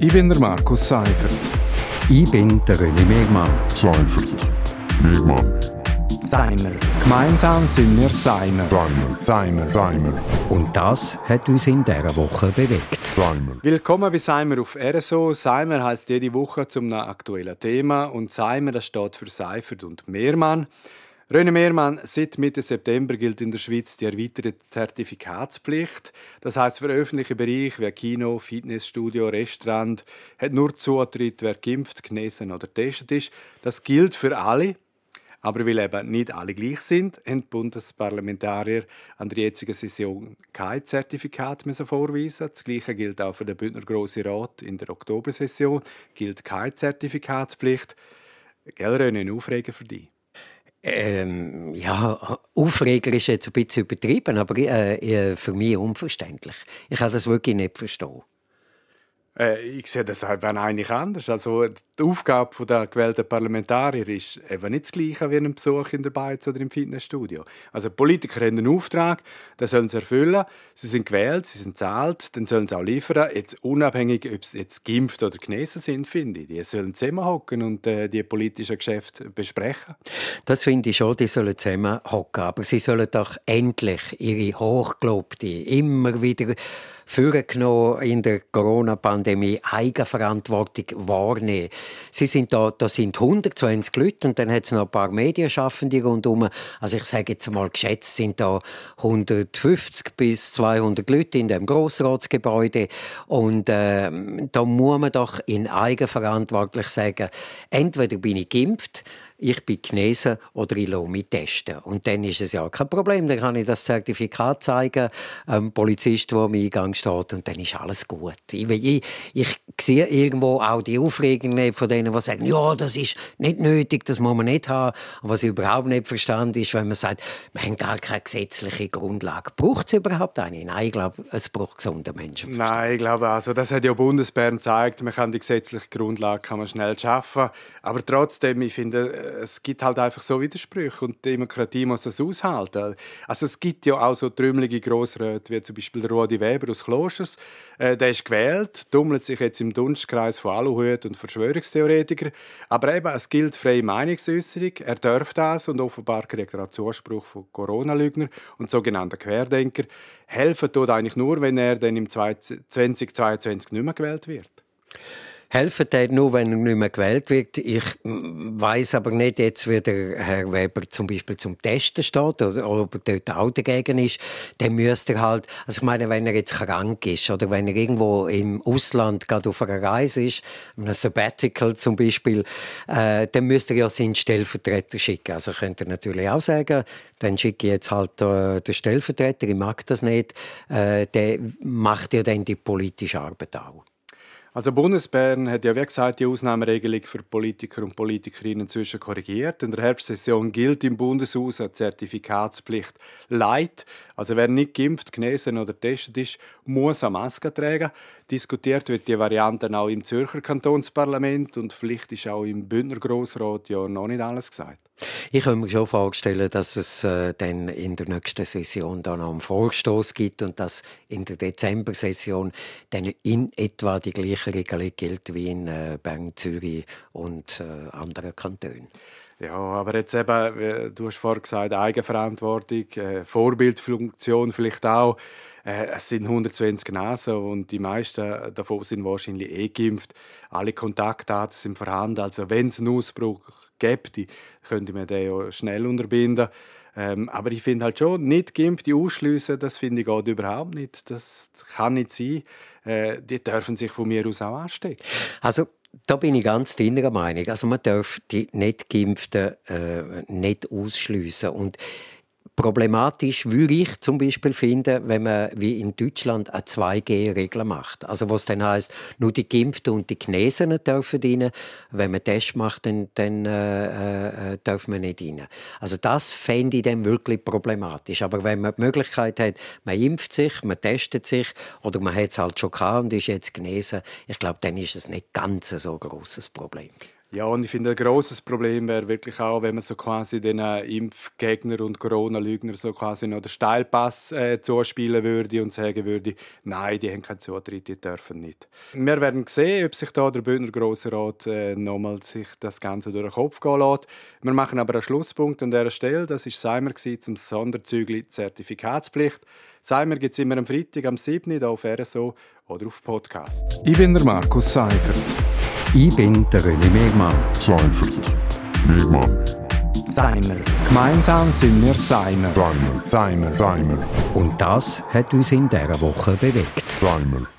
Ich bin der Markus Seifert. Ich bin der René Megmann. Seifert. Megmann. Seimer. Gemeinsam sind wir Seimer. Seimer. Seimer. Seimer. Und das hat uns in dieser Woche bewegt. Seimer. Willkommen bei Seimer auf RSO. Seimer heißt jede Woche zum aktuellen Thema und Seimer das steht für Seifert und Mehrmann. René Mehrmann, seit Mitte September gilt in der Schweiz die erweiterte Zertifikatspflicht. Das heißt für öffentliche Bereiche wie Kino, Fitnessstudio, Restaurant hat nur Zutritt, wer geimpft, genesen oder getestet ist. Das gilt für alle. Aber weil eben nicht alle gleich sind, haben die Bundesparlamentarier an der jetzigen Session kein Zertifikat mehr vorweisen. Das Gleiche gilt auch für den Bündner Grossen Rat in der Oktobersession. Gilt keine Zertifikatspflicht. Gell, René, ein Aufreger für dich? Ähm, ja, Aufreger ist jetzt ein bisschen übertrieben, aber äh, für mich unverständlich. Ich kann das wirklich nicht verstehen. Äh, ich sehe das eben eigentlich anders. Also die Aufgabe der gewählten Parlamentarier ist eben nicht das Gleiche wie ein Besuch in der Beiz oder im Fitnessstudio. Also Politiker haben einen Auftrag, den sollen sie erfüllen. Sie sind gewählt, sie sind zahlt, dann sollen sie auch liefern. Jetzt unabhängig, ob sie jetzt geimpft oder genesen sind, finde ich. Die sollen zusammenhocken und äh, die politischen Geschäfte besprechen. Das finde ich schon, die sollen zusammenhocken. Aber sie sollen doch endlich ihre hochgelobte, immer wieder vorgenommen in der Corona-Pandemie Eigenverantwortung wahrnehmen. Sie sind da, da sind 120 Leute und dann hat es noch ein paar Medienschaffende rundherum. Also ich sage jetzt mal geschätzt sind da 150 bis 200 Leute in dem Grossratsgebäude und äh, da muss man doch in Eigenverantwortlich sagen, entweder bin ich geimpft ich bin genesen oder ich lasse mich testen. Und dann ist es ja kein Problem. Dann kann ich das Zertifikat zeigen, einem Polizist, der am Eingang steht, und dann ist alles gut. Ich, ich, ich sehe irgendwo auch die Aufregung von denen, die sagen, ja, das ist nicht nötig, das muss man nicht haben. Und was ich überhaupt nicht verstanden ist, wenn man sagt, wir haben gar keine gesetzliche Grundlage. Braucht es überhaupt eine? Nein, ich glaube, es braucht gesunden Menschenverstand. Nein, ich glaube, also das hat ja Bundesbern gezeigt, man kann die gesetzliche Grundlage kann man schnell schaffen. Aber trotzdem, ich finde, es gibt halt einfach so Widersprüche und die Demokratie muss das aushalten. Also es gibt ja auch so trümmelige Grossräte wie zum Beispiel Rudi Weber aus Klosters. Äh, der ist gewählt, tummelt sich jetzt im Dunstkreis von Aluhut und Verschwörungstheoretikern. Aber eben, es gilt freie Meinungsäußerung. Er darf das und offenbar kriegt er auch Zuspruch von Corona-Lügnern und sogenannten Querdenker. Helfen tut eigentlich nur, wenn er dann im 2022 nicht mehr gewählt wird helfen tät nur, wenn er nicht mehr gewählt wird. Ich weiß aber nicht jetzt, wie der Herr Weber zum Beispiel zum Testen steht oder ob er dort auch dagegen ist. Dann müsste er halt, also ich meine, wenn er jetzt krank ist oder wenn er irgendwo im Ausland gerade auf einer Reise ist, ein Sabbatical zum Beispiel, äh, dann müsste er ja seinen Stellvertreter schicken. Also könnte er natürlich auch sagen, dann schicke ich jetzt halt äh, den Stellvertreter, ich mag das nicht, äh, der macht ja dann die politische Arbeit auch. Also Bundesbern hat ja wie gesagt die Ausnahmeregelung für Politiker und Politikerinnen inzwischen korrigiert. In der Herbstsession gilt im Bundeshaus eine Zertifikatspflicht Light. Also wer nicht geimpft, genesen oder testet ist, muss eine Maske tragen. Diskutiert wird die Variante auch im Zürcher Kantonsparlament und vielleicht ist auch im Bündner Grossrat ja noch nicht alles gesagt. Ich kann mir schon vorstellen, dass es äh, dann in der nächsten Session dann noch einen Vorstoß gibt und dass in der Dezember-Session dann in etwa die gleiche Regelung gilt wie in äh, Bern, Zürich und äh, anderen Kantonen. Ja, aber jetzt eben, du hast vorhin gesagt, Eigenverantwortung, äh, Vorbildfunktion vielleicht auch. Äh, es sind 120 Nasen und die meisten davon sind wahrscheinlich eh geimpft. Alle Kontaktdaten sind vorhanden. Also wenn es einen Ausbruch gibt, könnte man den ja schnell unterbinden. Ähm, aber ich finde halt schon, nicht Geimpfte ausschliessen, das finde ich geht überhaupt nicht. Das kann nicht sein. Äh, die dürfen sich von mir aus auch anstecken. Also da bin ich ganz deiner Meinung. Also man darf die nicht Geimpften äh, nicht ausschliessen. Und Problematisch würde ich zum Beispiel finden, wenn man wie in Deutschland eine 2G-Regel macht. Also was dann heißt, nur die Geimpften und die Genesenen dürfen rein. Wenn man Test macht, dann, dann äh, äh, dürfen wir nicht rein. Also das fände ich dann wirklich problematisch. Aber wenn man die Möglichkeit hat, man impft sich, man testet sich oder man hat es halt schon gehabt und ist jetzt genesen, ich glaube, dann ist es nicht ganz so ein grosses Problem. Ja, und ich finde, ein grosses Problem wäre wirklich auch, wenn man so quasi den äh, Impfgegner und Corona-Lügner so quasi noch den Steilpass äh, zuspielen würde und sagen würde, nein, die haben keinen Zutritt, die dürfen nicht. Wir werden sehen, ob sich da der Bündner Grosse Rat äh, nochmal sich das Ganze durch den Kopf gehen lässt. Wir machen aber einen Schlusspunkt an dieser Stelle. Das war Seimer zum Sonderzügli Zertifikatspflicht. Seimer gibt es immer am Freitag am 7. hier auf RSO oder auf Podcast. Ich bin der Markus Seifert. Ich bin der René Megmann. Seifert. Megmann. Seimer. Gemeinsam sind wir Seimer. Seimer. Seimer. Seimer. Und das hat uns in dieser Woche bewegt. Seimer.